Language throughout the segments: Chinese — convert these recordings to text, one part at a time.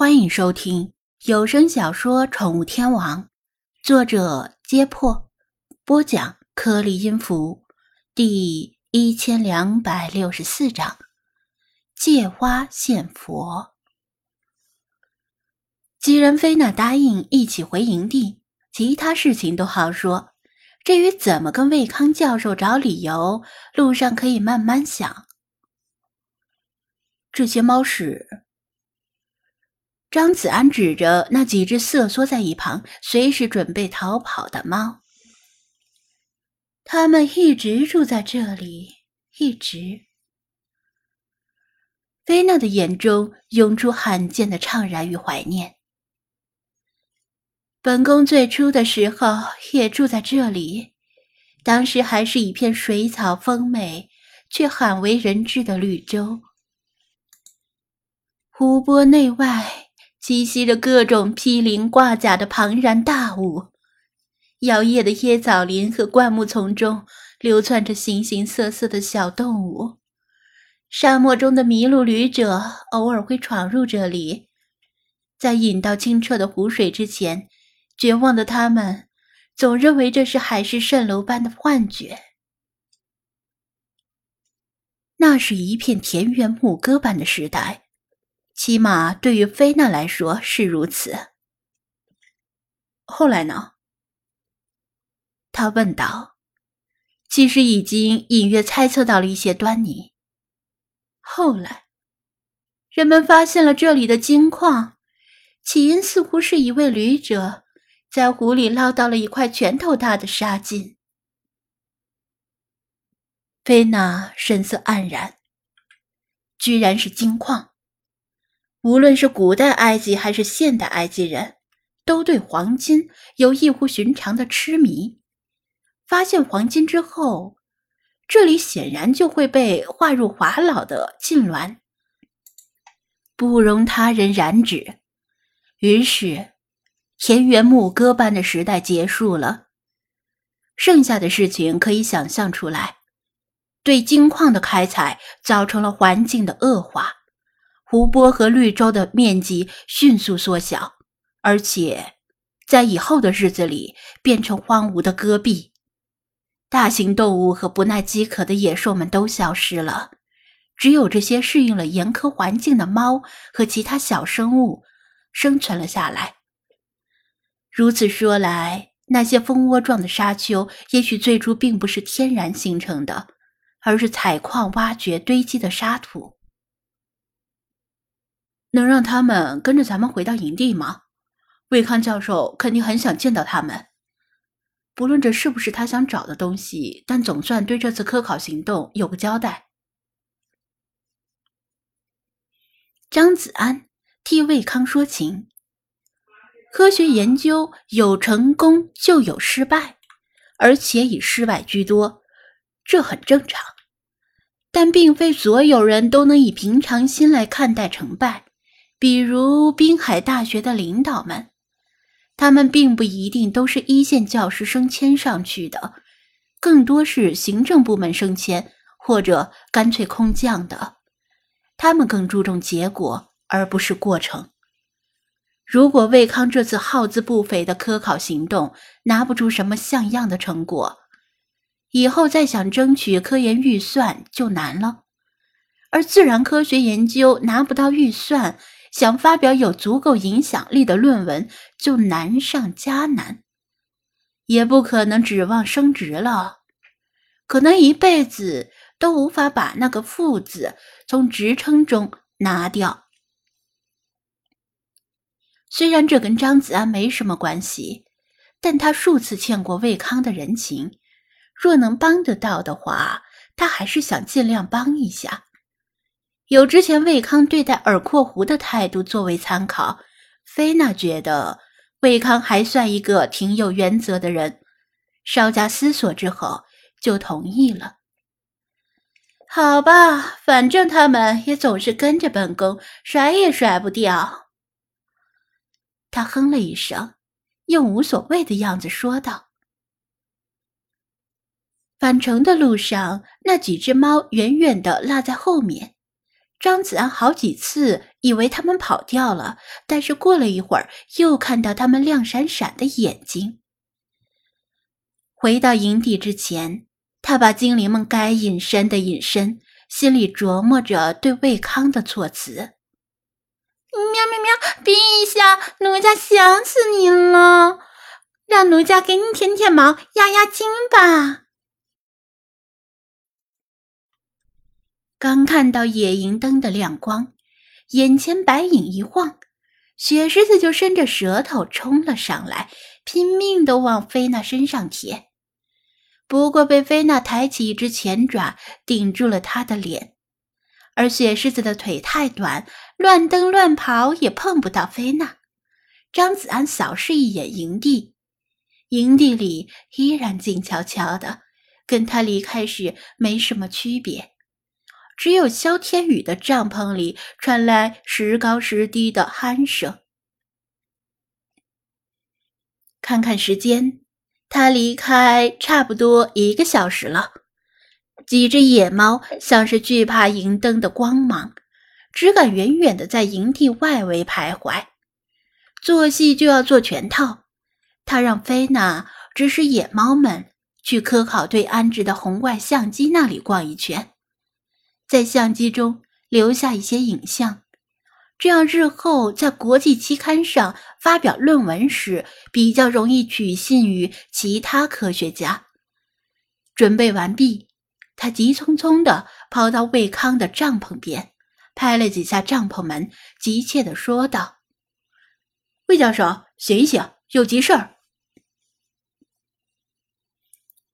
欢迎收听有声小说《宠物天王》，作者：揭破，播讲：颗粒音符，第一千两百六十四章：借花献佛。既然菲娜答应一起回营地，其他事情都好说。至于怎么跟魏康教授找理由，路上可以慢慢想。这些猫屎。张子安指着那几只瑟缩在一旁、随时准备逃跑的猫，他们一直住在这里，一直。菲娜的眼中涌出罕见的怅然与怀念。本宫最初的时候也住在这里，当时还是一片水草丰美却罕为人知的绿洲，湖泊内外。栖息着各种披鳞挂甲的庞然大物，摇曳的椰枣林和灌木丛中流窜着形形色色的小动物。沙漠中的迷路旅者偶尔会闯入这里，在饮到清澈的湖水之前，绝望的他们总认为这是海市蜃楼般的幻觉。那是一片田园牧歌般的时代。起码对于菲娜来说是如此。后来呢？他问道。其实已经隐约猜测到了一些端倪。后来，人们发现了这里的金矿，起因似乎是一位旅者在湖里捞到了一块拳头大的沙金。菲娜神色黯然，居然是金矿。无论是古代埃及还是现代埃及人，都对黄金有异乎寻常的痴迷。发现黄金之后，这里显然就会被划入法老的禁峦，不容他人染指。于是，田园牧歌般的时代结束了。剩下的事情可以想象出来：对金矿的开采造成了环境的恶化。湖泊和绿洲的面积迅速缩小，而且在以后的日子里变成荒芜的戈壁。大型动物和不耐饥渴的野兽们都消失了，只有这些适应了严苛环境的猫和其他小生物生存了下来。如此说来，那些蜂窝状的沙丘也许最初并不是天然形成的，而是采矿、挖掘、堆积的沙土。能让他们跟着咱们回到营地吗？魏康教授肯定很想见到他们。不论这是不是他想找的东西，但总算对这次科考行动有个交代。张子安替魏康说情：科学研究有成功就有失败，而且以失败居多，这很正常。但并非所有人都能以平常心来看待成败。比如滨海大学的领导们，他们并不一定都是一线教师升迁上去的，更多是行政部门升迁或者干脆空降的。他们更注重结果而不是过程。如果魏康这次耗资不菲的科考行动拿不出什么像样的成果，以后再想争取科研预算就难了。而自然科学研究拿不到预算。想发表有足够影响力的论文就难上加难，也不可能指望升职了，可能一辈子都无法把那个“副”字从职称中拿掉。虽然这跟张子安没什么关系，但他数次欠过魏康的人情，若能帮得到的话，他还是想尽量帮一下。有之前魏康对待尔阔狐的态度作为参考，菲娜觉得魏康还算一个挺有原则的人。稍加思索之后，就同意了。好吧，反正他们也总是跟着本宫，甩也甩不掉。他哼了一声，用无所谓的样子说道：“返程的路上，那几只猫远远的落在后面。”张子安好几次以为他们跑掉了，但是过了一会儿，又看到他们亮闪闪的眼睛。回到营地之前，他把精灵们该隐身的隐身，心里琢磨着对魏康的措辞：“喵喵喵，陛下，奴家想死您了，让奴家给你舔舔毛，压压惊吧。”刚看到野营灯的亮光，眼前白影一晃，雪狮子就伸着舌头冲了上来，拼命的往菲娜身上舔。不过被菲娜抬起一只前爪顶住了他的脸，而雪狮子的腿太短，乱蹬乱跑也碰不到菲娜。张子安扫视一眼营地，营地里依然静悄悄的，跟他离开时没什么区别。只有萧天宇的帐篷里传来时高时低的鼾声。看看时间，他离开差不多一个小时了。几只野猫像是惧怕营灯的光芒，只敢远远的在营地外围徘徊。做戏就要做全套，他让菲娜指使野猫们去科考队安置的红外相机那里逛一圈。在相机中留下一些影像，这样日后在国际期刊上发表论文时比较容易取信于其他科学家。准备完毕，他急匆匆地跑到魏康的帐篷边，拍了几下帐篷门，急切地说道：“魏教授，醒一醒，有急事儿！”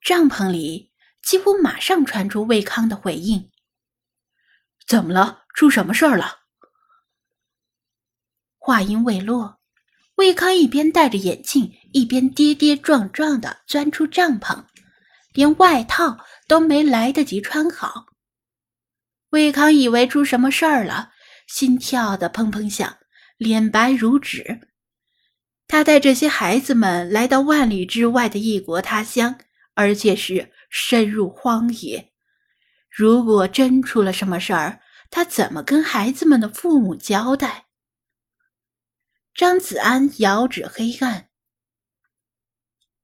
帐篷里几乎马上传出魏康的回应。怎么了？出什么事儿了？话音未落，魏康一边戴着眼镜，一边跌跌撞撞的钻出帐篷，连外套都没来得及穿好。魏康以为出什么事儿了，心跳的砰砰响，脸白如纸。他带这些孩子们来到万里之外的异国他乡，而且是深入荒野。如果真出了什么事儿，他怎么跟孩子们的父母交代？张子安遥指黑暗：“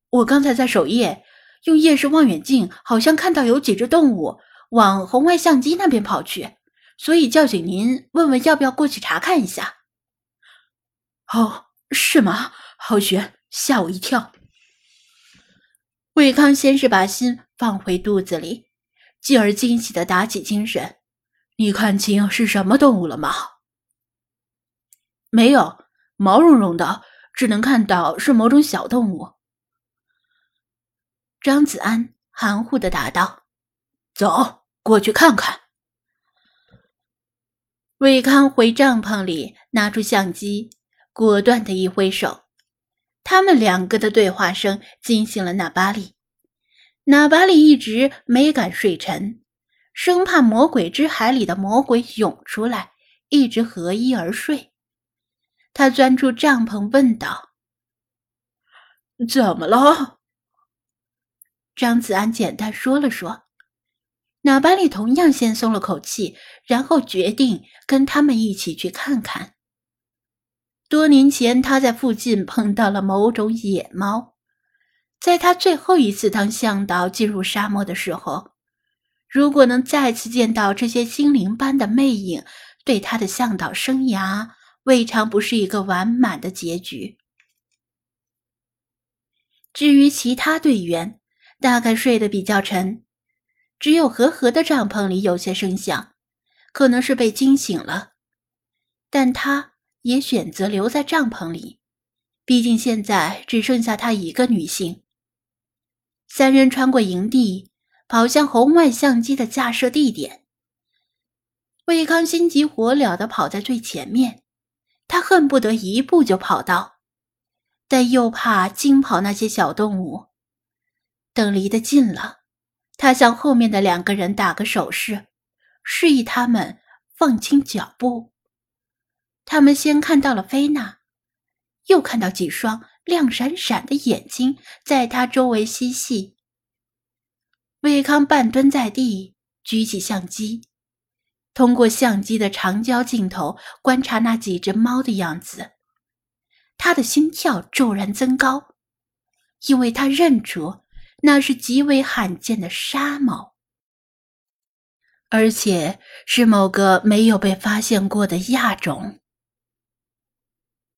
我刚才在守夜，用夜视望远镜，好像看到有几只动物往红外相机那边跑去，所以叫醒您，问问要不要过去查看一下。”“哦，是吗？好悬，吓我一跳。”魏康先是把心放回肚子里。继而惊喜的打起精神：“你看清是什么动物了吗？”“没有，毛茸茸的，只能看到是某种小动物。”张子安含糊的答道：“走过去看看。”魏康回帐篷里拿出相机，果断的一挥手，他们两个的对话声惊醒了纳巴利。纳巴里一直没敢睡沉，生怕魔鬼之海里的魔鬼涌出来，一直合衣而睡。他钻出帐篷问道：“怎么了？”张子安简单说了说。纳巴里同样先松了口气，然后决定跟他们一起去看看。多年前，他在附近碰到了某种野猫。在他最后一次当向导进入沙漠的时候，如果能再次见到这些精灵般的魅影，对他的向导生涯未尝不是一个完满的结局。至于其他队员，大概睡得比较沉，只有和和的帐篷里有些声响，可能是被惊醒了，但他也选择留在帐篷里，毕竟现在只剩下他一个女性。三人穿过营地，跑向红外相机的架设地点。魏康心急火燎地跑在最前面，他恨不得一步就跑到，但又怕惊跑那些小动物。等离得近了，他向后面的两个人打个手势，示意他们放轻脚步。他们先看到了菲娜，又看到几双。亮闪闪的眼睛在他周围嬉戏。魏康半蹲在地，举起相机，通过相机的长焦镜头观察那几只猫的样子，他的心跳骤然增高，因为他认出那是极为罕见的沙猫，而且是某个没有被发现过的亚种。